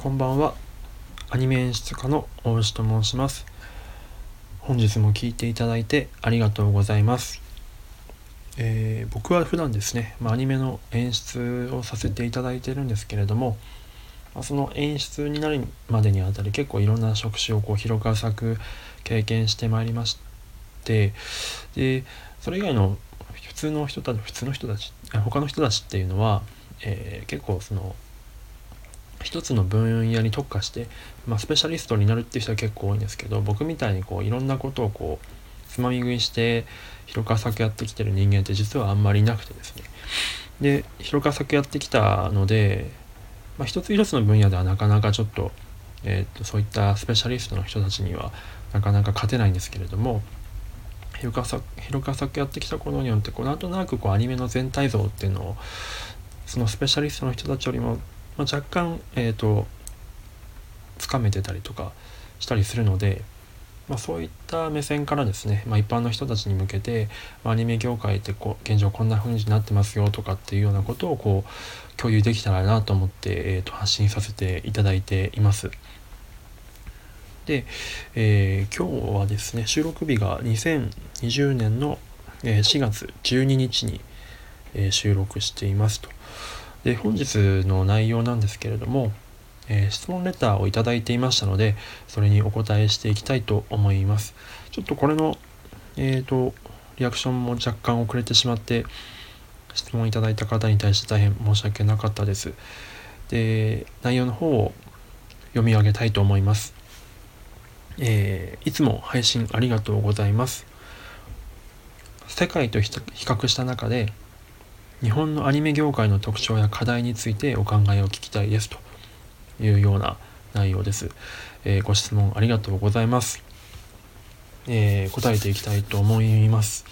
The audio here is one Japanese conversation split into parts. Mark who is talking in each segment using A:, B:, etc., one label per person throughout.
A: こんばんは。アニメ演出家の大牛と申します。本日も聞いていただいてありがとうございます、えー、僕は普段ですね、まあ、アニメの演出をさせていただいてるんですけれども、まあ、その演出になるまでにあたり結構いろんな職種をこう広く浅く経験してまいりましてでそれ以外の普通の人たち普通の人たち他の人たちっていうのは、えー、結構その一つの分野に特化して、まあ、スペシャリストになるっていう人は結構多いんですけど僕みたいにこういろんなことをこうつまみ食いして広く浅くやってきてる人間って実はあんまりいなくてですね。で広く浅くやってきたので、まあ、一つ一つの分野ではなかなかちょっと,、えーと、そういったスペシャリストの人たちにはなかなか勝てないんですけれども広く浅く広く浅くやってきたことによってこうなんとなくこうアニメの全体像っていうのをそのスペシャリストの人たちよりもまあ、若干えっ、ー、とつかめてたりとかしたりするので、まあ、そういった目線からですね、まあ、一般の人たちに向けて、まあ、アニメ業界ってこう現状こんな風になってますよとかっていうようなことをこう共有できたらなと思って、えー、と発信させていただいています。で、えー、今日はですね収録日が2020年の4月12日に収録していますと。で本日の内容なんですけれども、えー、質問レターをいただいていましたのでそれにお答えしていきたいと思います。ちょっとこれのえっ、ー、とリアクションも若干遅れてしまって質問いただいた方に対して大変申し訳なかったです。で内容の方を読み上げたいと思います。えー、いつも配信ありがとうございます。世界と比較した中で日本のアニメ業界の特徴や課題についてお考えを聞きたいですというような内容です。えー、ご質問ありがとうございます。えー、答えていきたいと思います。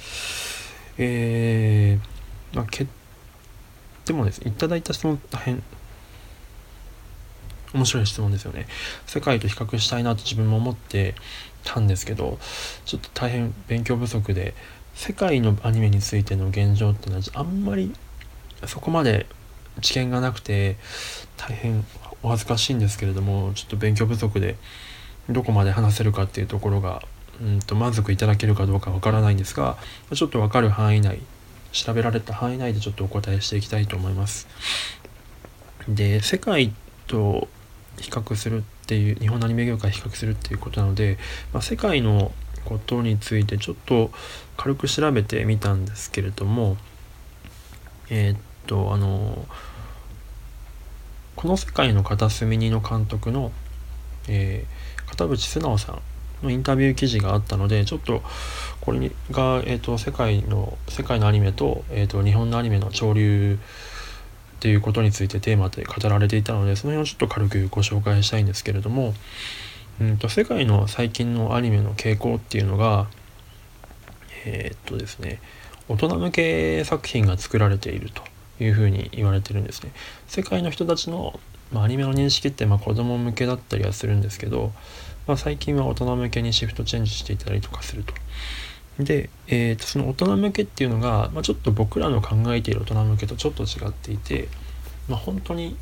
A: えー、まあ、けでもですね、いただいた質問大変面白い質問ですよね。世界と比較したいなと自分も思ってたんですけど、ちょっと大変勉強不足で、世界のアニメについての現状っていうのはあんまりそこまで知見がなくて大変お恥ずかしいんですけれどもちょっと勉強不足でどこまで話せるかっていうところがうんと満足いただけるかどうかわからないんですがちょっと分かる範囲内調べられた範囲内でちょっとお答えしていきたいと思います。で世界と比較するっていう日本のアニメ業界比較するっていうことなので、まあ、世界のことについてちょっと軽く調べてみたんですけれどもえー、っとあのこの世界の片隅にの監督の、えー、片渕素直さんのインタビュー記事があったのでちょっとこれが、えーと、世界の世界のアニメと,、えーと、日本のアニメの潮流っていうことについてテーマで語られていたのでその辺をちょっと軽くご紹介したいんですけれどもうんと世界の最近のアニメの傾向っていうのがえー、っとですね大人向け作品が作られているというふうに言われてるんですね。世界の人たちの、まあ、アニメの認識ってまあ子供向けだったりはするんですけど、まあ、最近は大人向けにシフトチェンジしていたりとかすると。で、えー、とその大人向けっていうのが、まあ、ちょっと僕らの考えている大人向けとちょっと違っていて、まあ、本当に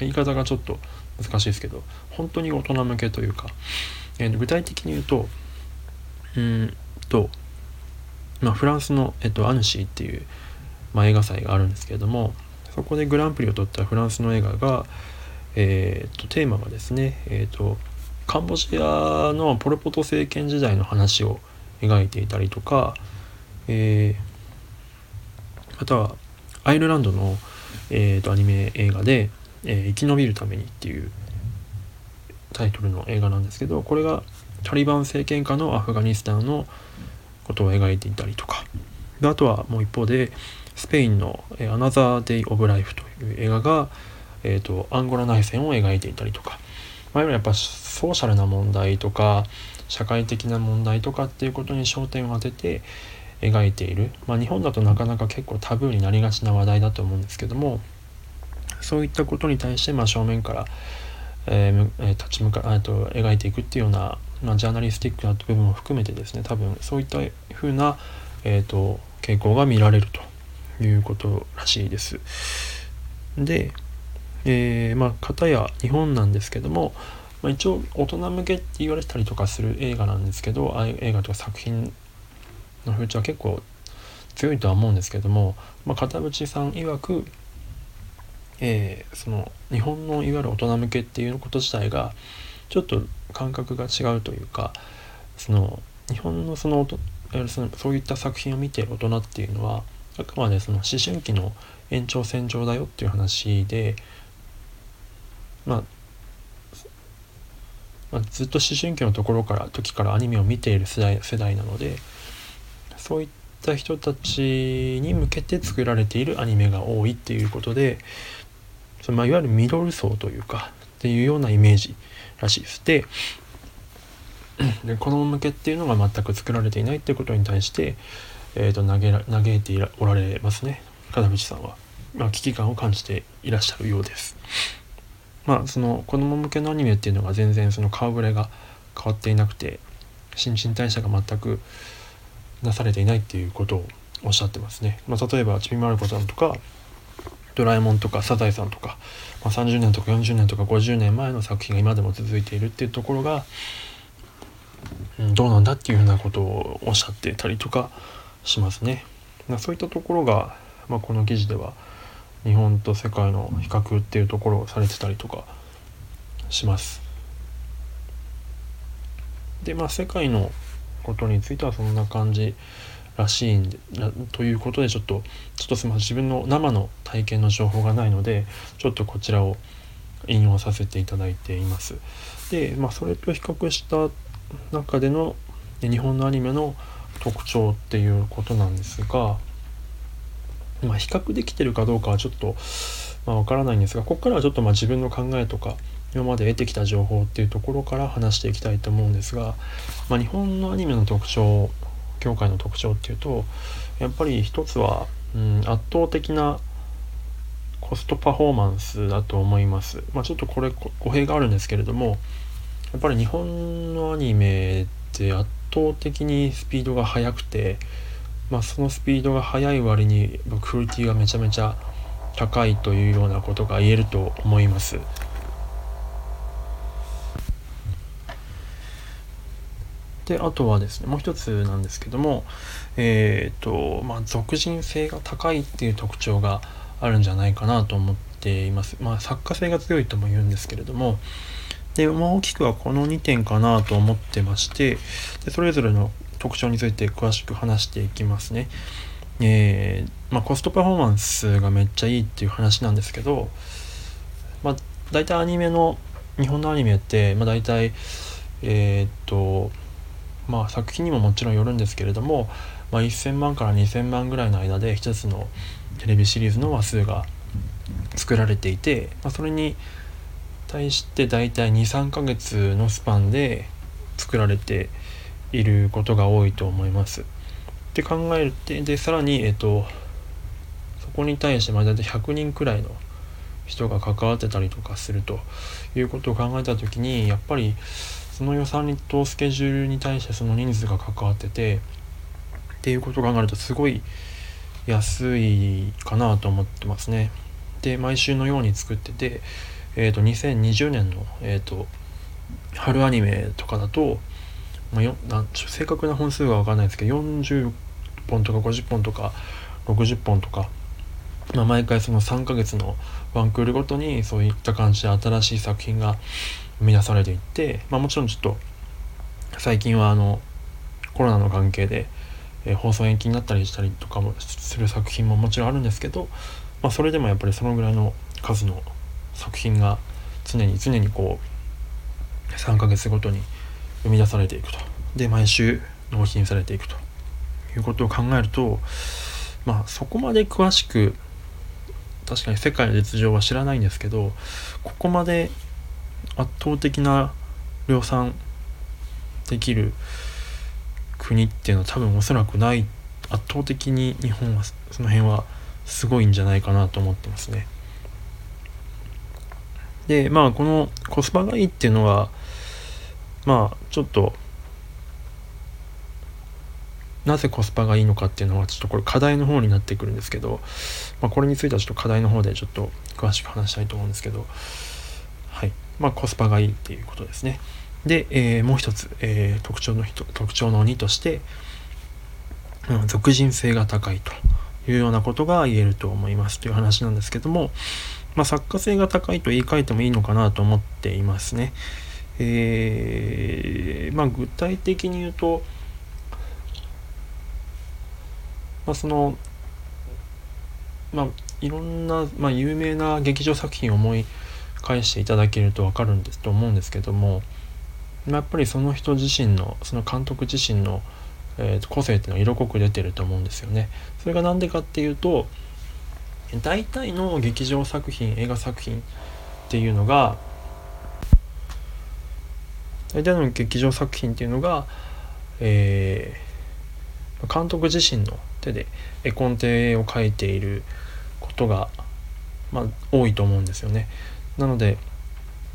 A: 言い方がちょっと難しいですけど本当に大人向けというか、えー、具体的に言うとうんと、まあ、フランスの、えっと、アヌシーっていう、まあ、映画祭があるんですけれどもそこでグランプリを取ったフランスの映画が、えー、とテーマがですね、えーと、カンボジアのポル・ポト政権時代の話を描いていたりとか、えー、またはアイルランドの、えーとアニメ映画でえー、生き延びるためにっていうタイトルの映画なんですけどこれがタリバン政権下のアフガニスタンのことを描いていたりとか。であとはもう一方でスペインの「アナザー・デイ・オブ・ライフ」という映画が、えーと、アンゴラ内戦を描いていたりとか、まあ、やっぱソーシャルな問題とか社会的な問題とかっていうことに焦点を当てて描いている、まあ、日本だとなかなか結構タブーになりがちな話題だと思うんですけどもそういったことに対して、ま、正面から、えー、立ち向かと描いていくっていうような、まあ、ジャーナリスティックな部分も含めてですね多分そういったふうな、えーと、傾向が見られるということらしいです。でえー、まあ片や日本なんですけども、まあ、一応大人向けって言われたりとかする映画なんですけどあ映画とか作品の風潮は結構強いとは思うんですけども、まあ、片渕さん曰く、えー、その日本のいわゆる大人向けっていうこと自体がちょっと感覚が違うというかその日本のそのそのそういった作品を見ている大人っていうのはあくまでその思春期の延長線上だよっていう話で、まあ、まあ、ずっと思春期のところから時からアニメを見ている世代世代なのでそういった人たちに向けて作られているアニメが多いっていうことでそのまあ、いわゆるミドル層というかっていうようなイメージらしいです。でで子供向けっていうのが全く作られていないっていうことに対して、えーと、投げ嘆いておられますね。片渕さんは、まあ、危機感を感じていらっしゃるようです。まあその子供向けのアニメっていうのが全然その顔ぶれが変わっていなくて新陳代謝が全くなされていないっていうことをおっしゃってますね、まあ、例えばちびまる子さんとかドラえもんとかサザエさんとか、まあ、30年とか40年とか50年前の作品が今でも続いているっていうところがどうなんだっていうようなことをおっしゃってたりとかしますね。そういったところが、まあ、この記事では日本と世界の比較っていうところをされてたりとかします。でまあ世界のことについてはそんな感じらしいんでということでちょっとちょっとすみません自分の生の体験の情報がないのでちょっとこちらを引用させていただいています。でまあそれと比較した中での日本のアニメの特徴っていうことなんですが、まあ、比較できてるかどうかはちょっと、まあ、分からないんですがここからはちょっとまあ自分の考えとか今まで得てきた情報っていうところから話していきたいと思うんですが、まあ、日本のアニメの特徴業界の特徴っていうとやっぱり一つは、うん、圧倒的なコストパフォーマンスだと思います。まあ、ちょっとこれ語弊があるんですけれどもやっぱり日本のアニメって圧倒的にスピードが速くて、まあ、そのスピードが速い割にクオリティがめちゃめちゃ高いというようなことが言えると思います。であとはですねもう一つなんですけどもえっ、ー、とまあ俗人性が高いっていう特徴があるんじゃないかなと思っています。まあ作家性が強いとも言うんですけれどもで、まあ、大きくはこの2点かなと思ってましてでそれぞれの特徴について詳しく話していきますね。えー、まあ、コストパフォーマンスがめっちゃいいっていう話なんですけど、まあ、大体アニメの日本のアニメって、まあ、大体えー、っとまあ作品にももちろんよるんですけれども、まあ、1000万から2000万ぐらいの間で一つのテレビシリーズの話数が作られていて、まあ、それに対して大体23ヶ月のスパンで作られていることが多いと思います。って考えてでさらに、えっと、そこに対してまあ大体100人くらいの人が関わってたりとかするということを考えた時にやっぱりその予算とスケジュールに対してその人数が関わっててっていうことを考えるとすごい安いかなと思ってますね。で毎週のように作っててえーと、2020年の、えーと、春アニメとかだと、まあ、よなん正確な本数が分かんないですけど40本とか50本とか60本とか、まあ、毎回その3ヶ月のワンクールごとにそういった感じで新しい作品が生み出されていって、まあ、もちろんちょっと最近はあのコロナの関係で、えー、放送延期になったりしたりとかもする作品ももちろんあるんですけど、まあ、それでもやっぱりそのぐらいの数の作品が常に常にこう3ヶ月ごとに生み出されていくと。で毎週納品されていくと。いうことを考えるとまあそこまで詳しく確かに世界の実情は知らないんですけどここまで圧倒的な量産できる国っていうのは多分おそらくない圧倒的に日本はその辺はすごいんじゃないかなと思ってますね。でまあこのコスパがいいっていうのはまあちょっとなぜコスパがいいのかっていうのはちょっとこれ課題の方になってくるんですけど、まあ、これについてはちょっと課題の方でちょっと詳しく話したいと思うんですけどはい。まあコスパがいいっていうことですね。で、えー、もう一つ、えー、特徴の特徴の2として、うん、属人性が高いというようなことが言えると思います。という話なんですけども、まあ、作家性が高いと言い換えてもいいのかなと思っていますね。えー、まあ、具体的に言うと、まあ、その、まあ、いろんな、まあ、有名な劇場作品を思い返していただけると分かるんですと思うんですけども、やっぱりその人自身のその監督自身の、えー、個性っていうのは色濃く出てると思うんですよね。それが何でかっていうと大体の劇場作品映画作品っていうのが大体の劇場作品っていうのが、えー、監督自身の手で絵コンテを描いていることが、まあ、多いと思うんですよね。なので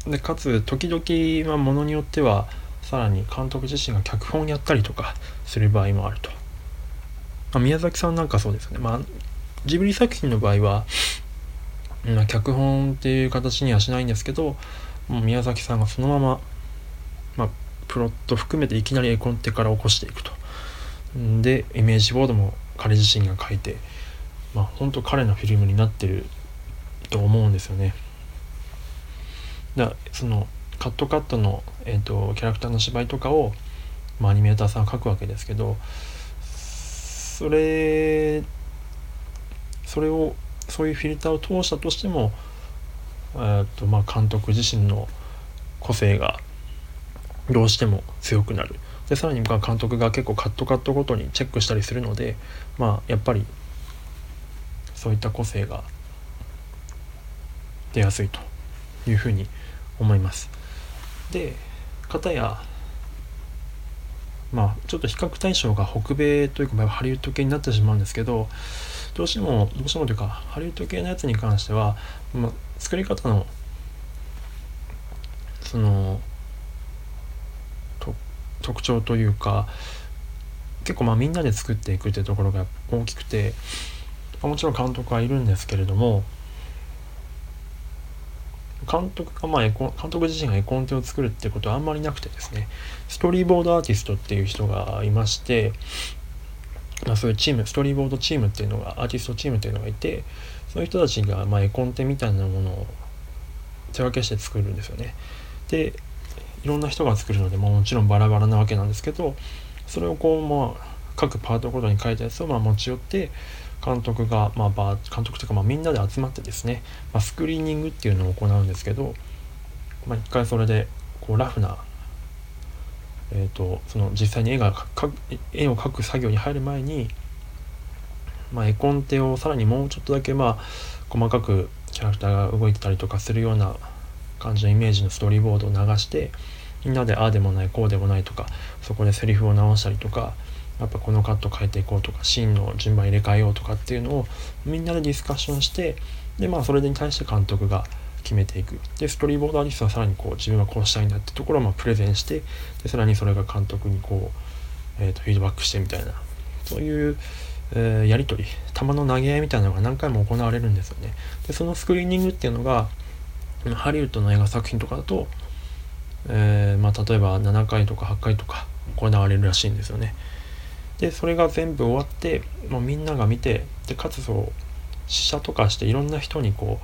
A: でかつ時々、まあ、ものによってはさらに監督自身が脚本やったりとかする場合もあると。まあ、宮崎さんなんかそうですね。まあ、ジブリ作品の場合は、まあ、脚本っていう形にはしないんですけど、もう宮崎さんがそのまま、まあ、プロット含めていきなり絵コンテから起こしていくと。で、イメージボードも彼自身が書いて、まあ、本当彼のフィルムになってると思うんですよね。だそのカットカットの、えーと、キャラクターの芝居とかを、まあ、アニメーターさんは書くわけですけどそれそれをそういうフィルターを通したとしても、えーとまあ、監督自身の個性がどうしても強くなる。でさらに監督が結構カットカットごとにチェックしたりするのでまあやっぱりそういった個性が出やすいというふうに思います。で片やまあちょっと比較対象が北米というかハリウッド系になってしまうんですけどどうしてもどうしてもというかハリウッド系のやつに関しては、まあ、作り方のその特徴というか結構まあみんなで作っていくっていうところが大きくてもちろん監督はいるんですけれども監督がまあ監督自身が絵コンテを作るってことはあんまりなくてですねストーリーボードアーティストっていう人がいましてまあ、そういうチームストーリーボードチームっていうのがアーティストチームっていうのがいてそういう人たちがまあ絵コンテみたいなものを手分けして作るんですよね。でいろんな人が作るので、もちろんバラバラなわけなんですけどそれをこうまあ各パートごとに書いたやつをまあ持ち寄って監督が、まあ、監督というかまあみんなで集まってですね、まあ、スクリーニングっていうのを行うんですけど、まあ、一回それでこうラフな、えーと、その実際に絵が絵を描く作業に入る前に、まあ、絵コンテをさらにもうちょっとだけまあ細かくキャラクターが動いてたりとかするような感じのイメージのストーリーボードを流してみんなでああでもないこうでもないとかそこでセリフを直したりとかやっぱこのカット変えていこうとかシーンの順番入れ替えようとかっていうのをみんなでディスカッションしてでまあそれに対して監督が決めていく。でストーリーボードアーティストはさらにこう自分はこうしたいんだってところをまプレゼンしてでさらにそれが監督にこう、えー、とフィードバックしてみたいな。そういう、えー、やり取り。球の投げ合いみたいなのが何回も行われるんですよね。でそのスクリーニングっていうのがハリウッドの映画作品とかだと、えー、まあ、例えば7回とか8回とか行われるらしいんですよね。でそれが全部終わって、まあ、みんなが見てでかつそう試写とかしていろんな人にこ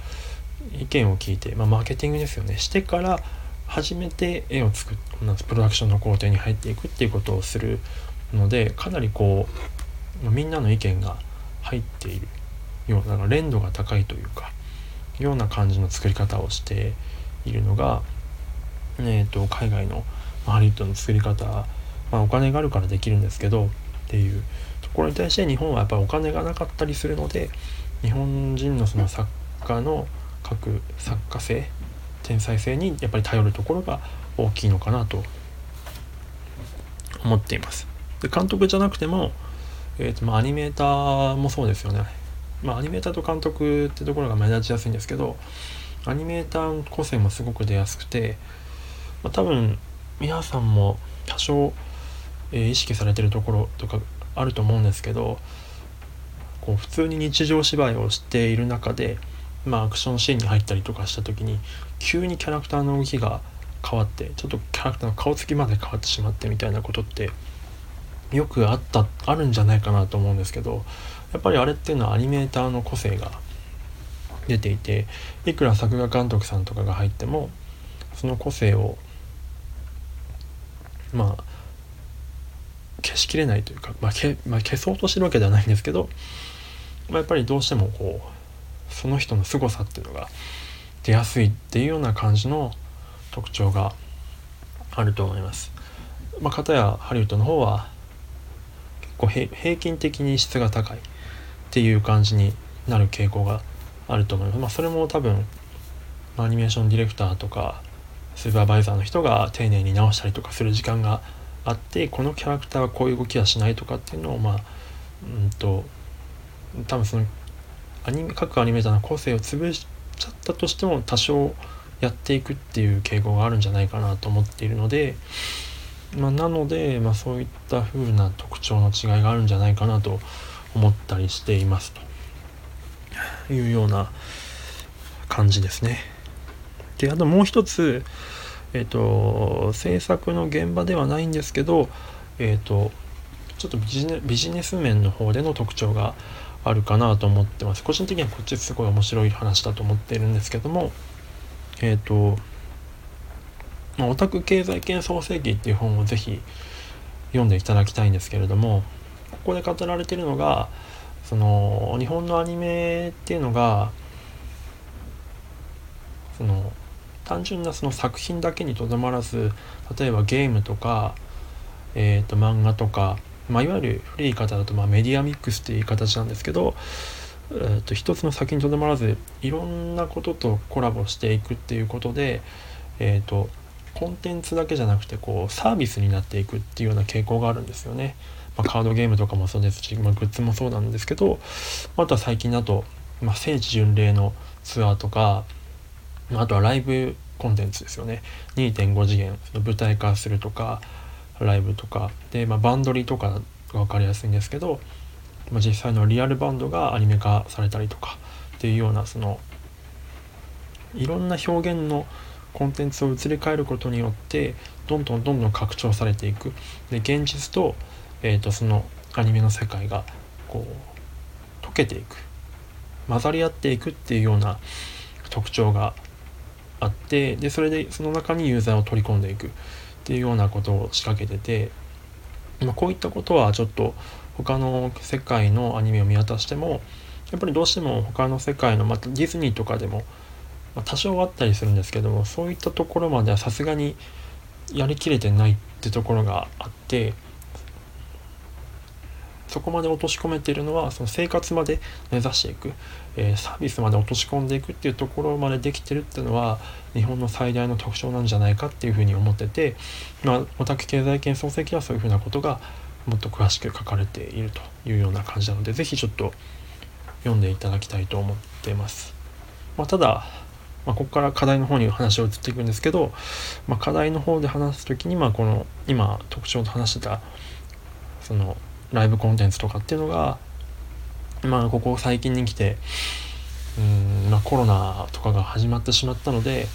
A: う意見を聞いて、まあ、マーケティングですよね。してから初めて絵を作るプロダクションの工程に入っていくっていうことをするのでかなりこう、ま、みんなの意見が入っている。ような連度が高いというかような感じの作り方をしているのが、えーと、海外のハリウッドの作り方、まあ、お金があるからできるんですけどっていうところに対して日本はやっぱりお金がなかったりするので日本人のその作家の各作家性天才性にやっぱり頼るところが大きいのかなと思っています。で監督じゃなくても、えーとまあ、アニメーターもそうですよね。まあ、アニメーターと監督ってところが目立ちやすいんですけどアニメーター個性もすごく出やすくて、まあ、多分皆さんも多少、え、意識されてるところとかあると思うんですけどこう普通に日常芝居をしている中で、まあ、アクションシーンに入ったりとかした時に急にキャラクターの動きが変わってちょっとキャラクターの顔つきまで変わってしまってみたいなことってよくあったあるんじゃないかなと思うんですけどやっぱりあれっていうのはアニメーターの個性が出ていていくら作画監督さんとかが入ってもその個性をまあ消しきれないというか、まあけまあ、消そうとしてるわけではないんですけど、まあ、やっぱりどうしてもこうその人の凄さっていうのが出やすいっていうような感じの特徴があると思います。まあ、片やハリウッドの方は結構平均的に質が高いっていう感じになる傾向があると思います。まあ、それも多分アニメーションディレクターとかスーパーバイザーの人が丁寧に直したりとかする時間があってこのキャラクターはこういう動きはしないとかっていうのをまあうんと多分そのアニメ各アニメーターの個性を潰しちゃったとしても多少やっていくっていう傾向があるんじゃないかなと思っているので、まあ、なので、まあ、そういった風な特徴の違いがあるんじゃないかなと思ったりしていますというような感じですね。であともう一つえっ、ー、と制作の現場ではないんですけどえっ、ー、とちょっとビジネビジネス面の方での特徴があるかなと思ってます。個人的にはこっちすごい面白い話だと思っているんですけどもえっ、ー、と、まあ、オタク経済圏創世記っていう本をぜひ読んでいただきたいんですけれどもここで語られてるのがその日本のアニメっていうのがその単純なその作品だけにとどまらず例えばゲームとか、えー、と漫画とか、まあ、いわゆる古い言い方だとまあメディアミックスっていう形なんですけど、えー、と一つの作品にとどまらずいろんなこととコラボしていくっていうことで、えー、とコンテンツだけじゃなくてこうサービスになっていくっていうような傾向があるんですよね。まあ、カードゲームとかもそうですし、まあ、グッズもそうなんですけどあとは最近だと、まあ、聖地巡礼のツアーとかあとはライブコンテンツですよね。2.5次元舞台化するとかライブとか。で、まあ、バンドリとかが分かりやすいんですけど、まあ、実際のリアルバンドがアニメ化されたりとかっていうようなそのいろんな表現のコンテンツを移り変えることによってどんどんどんどん拡張されていく。で現実と,、えーと、そのアニメの世界がこう溶けていく。混ざり合っていくっていうような特徴があってでそれでその中にユーザーを取り込んでいくっていうようなことを仕掛けてて、まあ、こういったことはちょっと他の世界のアニメを見渡してもやっぱりどうしても他の世界のまたディズニーとかでも、ま、多少あったりするんですけどもそういったところまではさすがにやりきれてないってところがあってそこまで落とし込めているのはその生活まで目指していく、えー、サービスまで落とし込んでいくっていうところまでできてるっていうのは日本の最大の特徴なんじゃないかっていうふうに思ってて、まあ、オタク経済圏創世記はそういうふうなことがもっと詳しく書かれているというような感じなので是非ちょっと読んでいただきたいと思っています。まあ、ただまあ、ここから課題の方に話を移っていくんですけど、まあ、課題の方で話す時にまあこの今特徴と話してたそのライブコンテンツとかっていうのがまあここ最近に来てうんまあコロナとかが始まってしまったので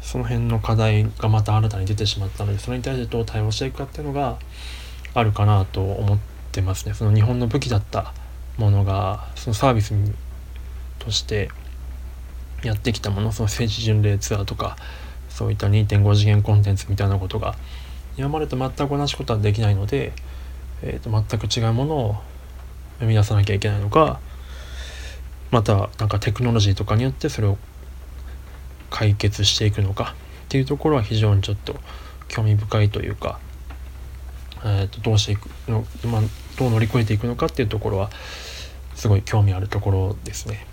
A: その辺の課題がまた新たに出てしまったのでそれに対してどう対応していくかっていうのがあるかなと思ってますね。その日本の武器だったものがそのサービスとしてやってきたものその政治巡礼ツアーとかそういった2.5次元コンテンツみたいなことが今までと全く同じことはできないのでえー、と全く違うものを生み出さなきゃいけないのかまたなんかテクノロジーとかによってそれを解決していくのかっていうところは非常にちょっと興味深いというか、えー、とどうしていくの、まあ、どう乗り越えていくのかっていうところはすごい興味あるところですね。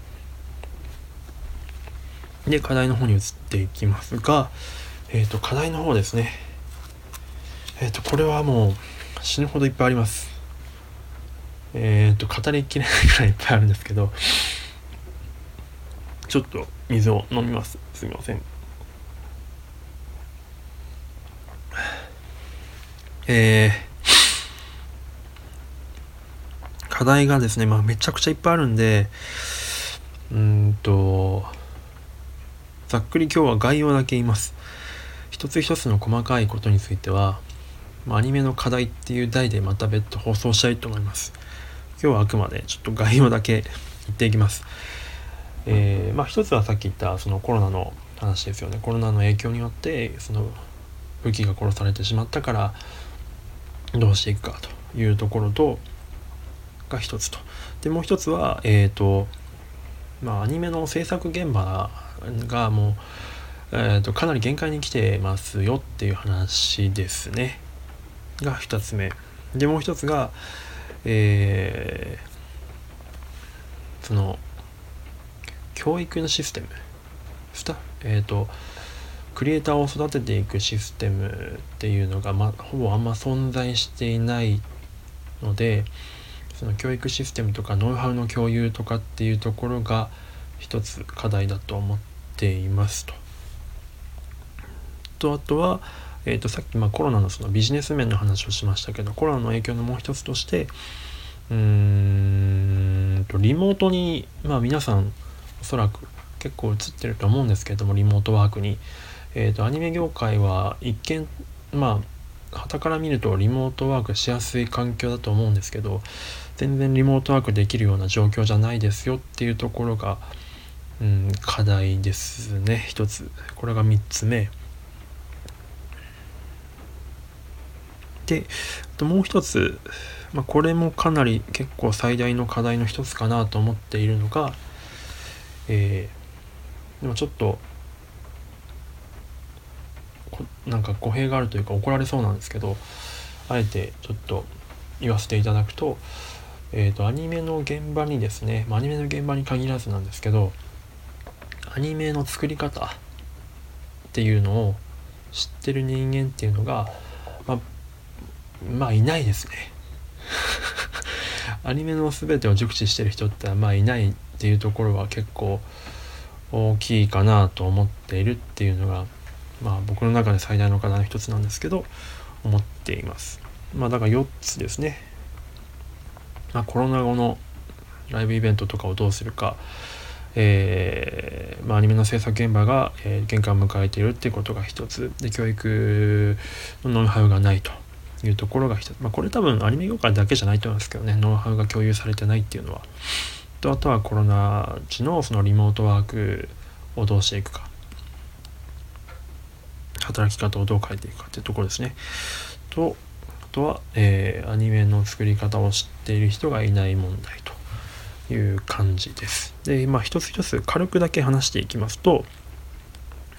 A: で課題の方に移っていきますが、え、ー、と課題の方ですね。えっ、ー、とこれはもう死ぬほどいっぱいあります。えっ、と、語りきれないくらいいっぱいあるんですけど、ちょっと水を飲みます。すみません。え課題がですね、まあ、めちゃくちゃいっぱいあるんでうんとざっくり今日は概要だけ言います一つ一つの細かいことについてはアニメの課題っていう題でまた別途放送したいと思います今日はあくまでちょっと概要だけ言っていきます。えー、まあ一つはさっき言ったそのコロナの話ですよね。コロナの影響によってその武器が殺されてしまったからどうしていくかというところとが一つと。でもう一つはえっ、ー、とまあアニメの制作現場がもう、えーと、かなり限界に来てますよっていう話ですね。が2つ目。でもう一つがえー、その教育のシステムスタえっ、ー、とクリエイターを育てていくシステムっていうのが、ま、ほぼあんま存在していないのでその教育システムとかノウハウの共有とかっていうところが一つ課題だと思っていますと。とあとは、えー、とさっきまあコロナのそのビジネス面の話をしましたけどコロナの影響のもう一つとしてうーんとリモートにまあ皆さんおそらく結構映ってると思うんですけどもリモートワークに、えーと、アニメ業界は一見まあ傍から見るとリモートワークしやすい環境だと思うんですけど全然リモートワークできるような状況じゃないですよっていうところが、うん、課題ですね一つ。これが3つ目。でもう一つ、まあ、これもかなり結構最大の課題の一つかなと思っているのがえー、でもちょっとなんか語弊があるというか怒られそうなんですけどあえてちょっと言わせていただくと,、えーと、アニメの現場にですね、まあ、アニメの現場に限らずなんですけどアニメの作り方っていうのを知ってる人間っていうのが、まあ、まあいないですね アニメの全てを熟知してる人ってまあいないっていうところは結構大きいかなと思っているっていうのがまあ僕の中で最大の課題の一つなんですけど思っています。まあだから4つですね。まあ、コロナ後のライブイベントとかをどうするか、えーまあ、アニメの制作現場が、えー、限界を迎えているっていうことが一つで教育のノウハウがないというところが一つ、まあ、これ多分アニメ業界だけじゃないと思いますけどね。ノウハウが共有されてないっていうのは。とあとはコロナ時のそのリモートワークをどうしていくか。働き方をどう変えていくかっていうところですね。とあとは、えー、アニメの作り方を知っている人がいない問題という感じです。でまあ一つ一つ軽くだけ話していきますと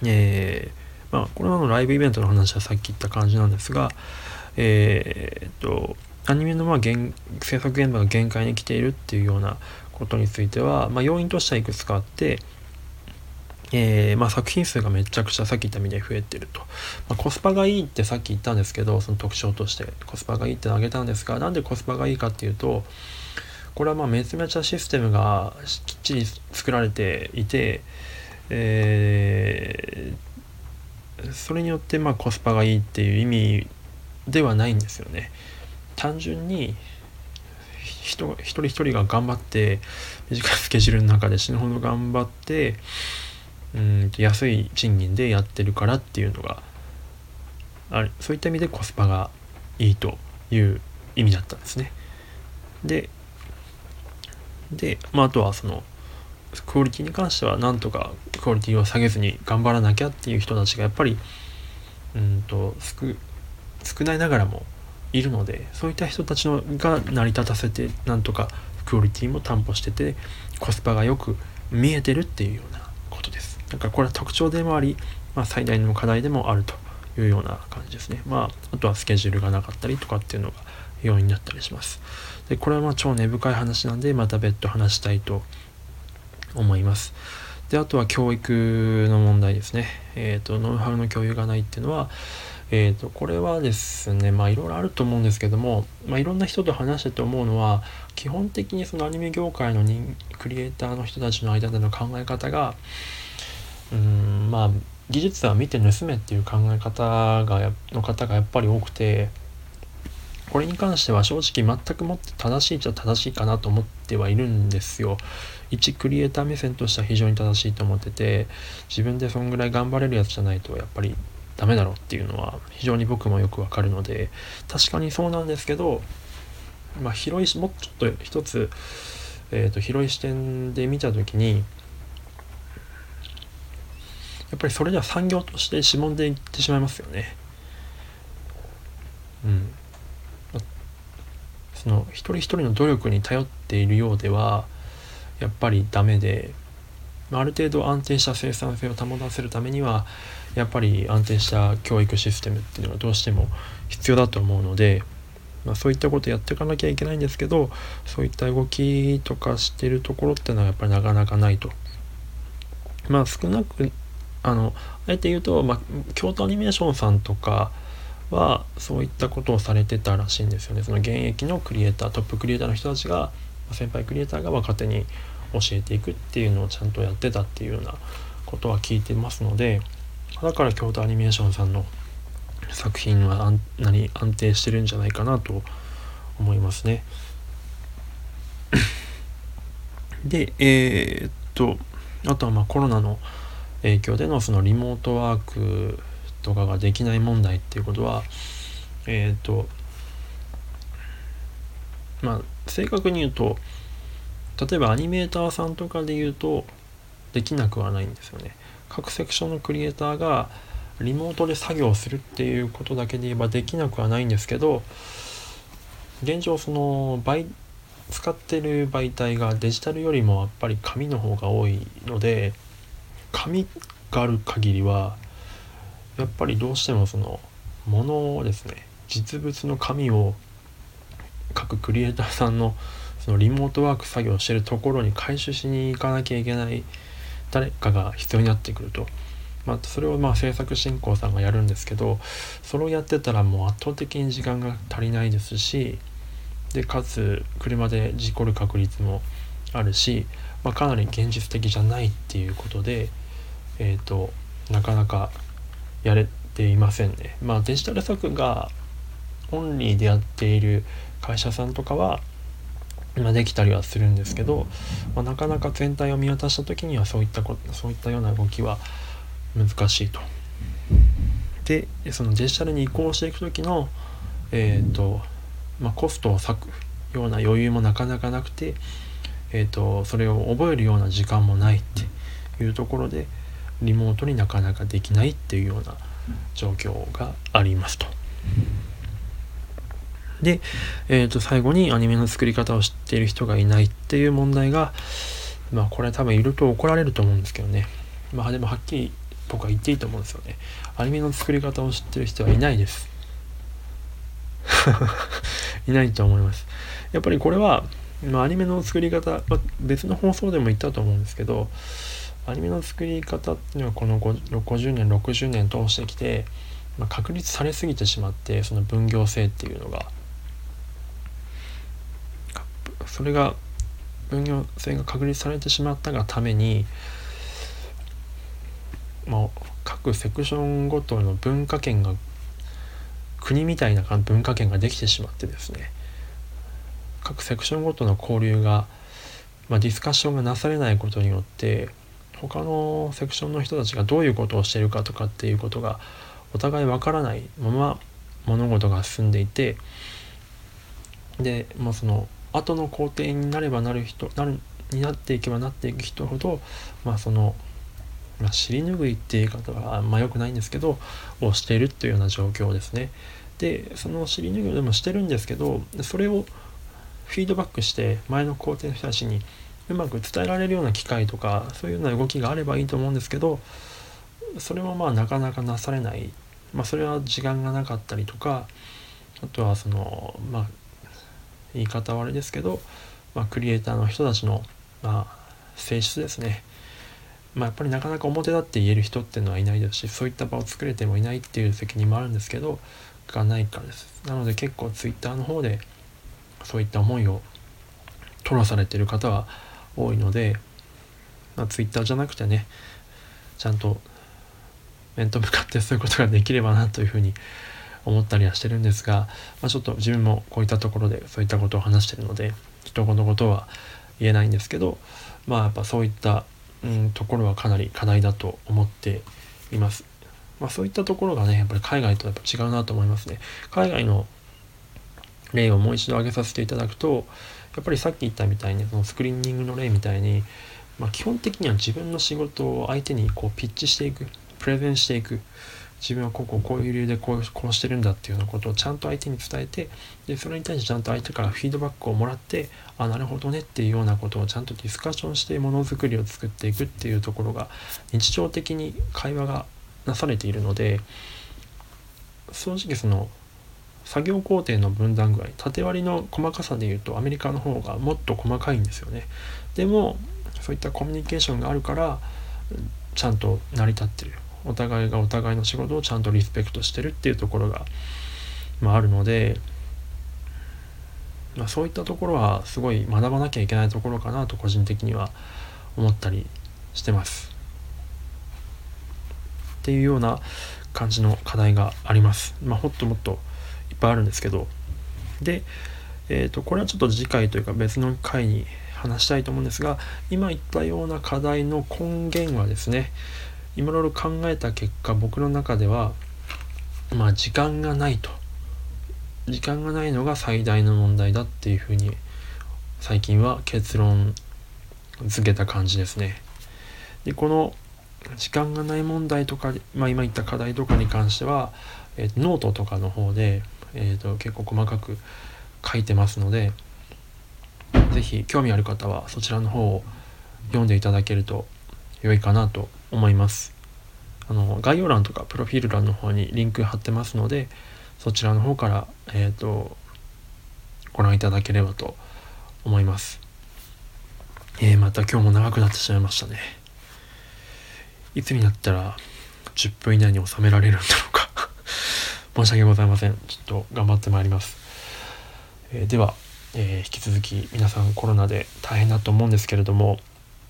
A: えー、まあコロナのライブイベントの話はさっき言った感じなんですがえー、っとアニメのまあ制作現場が限界に来ているっていうようなことについては、まあ、要因としてはいくつかあって、えー、まあ、作品数がめちゃくちゃさっき言ったみたいに増えてると、まあ、コスパがいいってさっき言ったんですけどその特徴として。コスパがいいって挙げたんですがなんでコスパがいいかっていうとこれはまあめちゃめちゃシステムがきっちり作られていて、えー、それによってまあコスパがいいっていう意味ではないんですよね。単純に人一人一人が頑張って短いスケジュールの中で死ぬほど頑張ってうん安い賃金でやってるからっていうのがあそういった意味でコスパがいいという意味だったんですね。でで、まあ、あとはそのクオリティに関してはなんとかクオリティを下げずに頑張らなきゃっていう人たちがやっぱりうんと少少ないながらもいるのでそういった人たちのが成り立たせてなんとかクオリティも担保しててコスパがよく見えてるっていうようなことです。だからこれは特徴でもあり、まあ、最大の課題でもあるというような感じですね。まああとはスケジュールがなかったりとかっていうのが要因になったりします。でこれはまあ超根深い話なんでまた別途話したいと思います。であとは教育の問題ですね。えっ、ー、とノウハウの共有がないっていうのはえーと、これはですねまあいろいろあると思うんですけども、まあ、いろんな人と話してて思うのは基本的にそのアニメ業界の人クリエイターの人たちの間での考え方がうんまあ技術は見て盗めっていう考え方がの方がやっぱり多くてこれに関しては正直全くもって正しいっちゃ正しいかなと思ってはいるんですよ。一クリエイター目線としては非常に正しいと思ってて自分でそんぐらい頑張れるやつじゃないとやっぱりダメだろうっていうのは非常に僕もよくわかるので確かにそうなんですけどまあ広いしもうちょっと一つ、えー、と広い視点で見た時にやっぱりそれでは産業としてしぼんでいってしまいますよね。うん、その一人一人の努力に頼っているようではやっぱりダメである程度安定した生産性を保たせるためにはやっぱり安定した教育システムっていうのがどうしても必要だと思うので、まあ、そういったことやっていかなきゃいけないんですけどそういった動きとかしてるところっていうのはやっぱりなかなかないと。まあ少なくあのあえて言うと、まあ、京都アニメーションさんとかはそういったことをされてたらしいんですよねその現役のクリエイタートップクリエイターの人たちが先輩クリエイターが若手に教えていくっていうのをちゃんとやってたっていうようなことは聞いてますのでだから京都アニメーションさんの作品は安何安定してるんじゃないかなと思いますね。でえー、っとあとはまあコロナの影響でのそのリモートワークとかができない問題っていうことはえー、っとまあ正確に言うと例えばアニメーターさんとかで言うとできなくはないんですよね。各セクションのクリエイターがリモートで作業するっていうことだけで言えばできなくはないんですけど現状その倍使ってる媒体がデジタルよりもやっぱり紙の方が多いので紙がある限りはやっぱりどうしてもそのものをですね実物の紙を各クリエイターさんのそのリモートワーク作業してるところに回収しに行かなきゃいけない誰かが必要になってくると。まあ、それをまあ制作進行さんがやるんですけどそれをやってたらもう圧倒的に時間が足りないですしでかつ車で事故る確率もあるし、まあ、かなり現実的じゃないっていうことで、えーと、なかなかやれていませんね。まあ、デジタル作画オンリーでやっている会社さんとかはま、できたりはするんですけど、まあ、なかなか全体を見渡した時にはそういったこそういったような動きは難しいと。でそのデジタルに移行していく時の、えーとまあ、コストを割くような余裕もなかなかなくて、えーと、それを覚えるような時間もないっていうところでリモートになかなかできないっていうような状況がありますと。で、えー、と最後にアニメの作り方を知っている人がいないっていう問題がまあこれ多分いると怒られると思うんですけどね。まあでもはっきり僕は言っていいと思うんですよね。アニメの作り方を知ってる人はいないです。いないと思います。やっぱりこれは、まあ、アニメの作り方、まあ、別の放送でも言ったと思うんですけどアニメの作り方っていうのはこの50年60年通してきて、まあ、確立されすぎてしまってその分業制っていうのが。それが分業制が確立されてしまったがために、まあ、各セクションごとの文化圏が国みたいな文化圏ができてしまってですね各セクションごとの交流が、まあ、ディスカッションがなされないことによって他のセクションの人たちがどういうことをしているかとかっていうことがお互いわからないまま物事が進んでいてで、まあ、その後の工程になればなる人なるになっていけばなっていく人ほどまあその、まあ、尻拭いっていう言い方はあんま良くないんですけどをしているっていうような状況ですね。でその尻拭いでもしてるんですけどそれをフィードバックして前の工程の人たちにうまく伝えられるような機会とかそういうような動きがあればいいと思うんですけどそれもまあなかなかなされない、まあ、それは時間がなかったりとかあとはそのまあ言い方はあれですけど、まあ、クリエイターの人たちの、まあ、性質ですね。まあ、やっぱりなかなか表立って言える人っていうのはいないですしそういった場を作れてもいないっていう責任もあるんですけどがないからですなので結構 Twitter の方でそういった思いを吐露されてる方は多いので、まあ、Twitter じゃなくてねちゃんと面と向かってそういうことができればなというふうに思ったりはしてるんですが、まあ、ちょっと自分もこういったところでそういったことを話してるので人のことは言えないんですけどまあやっぱそういった、うん、ところはかなり課題だと思っています。まあ、そういったところがねやっぱり海外とやっぱ違うなと思いますね。海外の例をもう一度挙げさせていただくとやっぱりさっき言ったみたいにそのスクリーニングの例みたいに、まあ、基本的には自分の仕事を相手にこうピッチしていくプレゼンしていく自分はこここういう理由でこうこうしてるんだっていうようなことをちゃんと相手に伝えてでそれに対してちゃんと相手からフィードバックをもらってあなるほどねっていうようなことをちゃんとディスカッションしてものづくりを作っていくっていうところが日常的に会話がなされているので正直その作業工程の分断具合縦割りの細かさでいうとアメリカの方がもっと細かいんですよね。でもそういったコミュニケーションがあるからちゃんと成り立ってる。お互いがお互いの仕事をちゃんとリスペクトしてるっていうところが、まあ、あるので、まあ、そういったところはすごい学ばなきゃいけないところかなと個人的には思ったりしてます。っていうような感じの課題があります。まあ、もっともっといっぱいあるんですけど。で、えー、とこれはちょっと次回というか別の回に話したいと思うんですが今言ったような課題の根源はですねいろいろ考えた結果僕の中ではまあ時間がないと時間がないのが最大の問題だっていうふうに最近は結論付けた感じですね。でこの時間がない問題とか、まあ、今言った課題とかに関しては、えー、ノートとかの方で、えーと、結構細かく書いてますので是非興味ある方はそちらの方を読んでいただけると良いかなと思います。あの概要欄とかプロフィール欄の方にリンク貼ってますのでそちらの方から、えーと、ご覧いただければと思います。えー、また今日も長くなってしまいましたね。いつになったら10分以内に収められるんだろうか 申し訳ございません。ちょっと頑張ってまいります。えー、では、えー、引き続き皆さんコロナで大変だと思うんですけれども、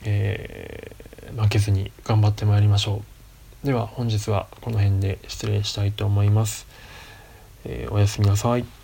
A: え負けずに頑張ってまいりましょう。では本日はこの辺で失礼したいと思います。えー、おやすみなさい。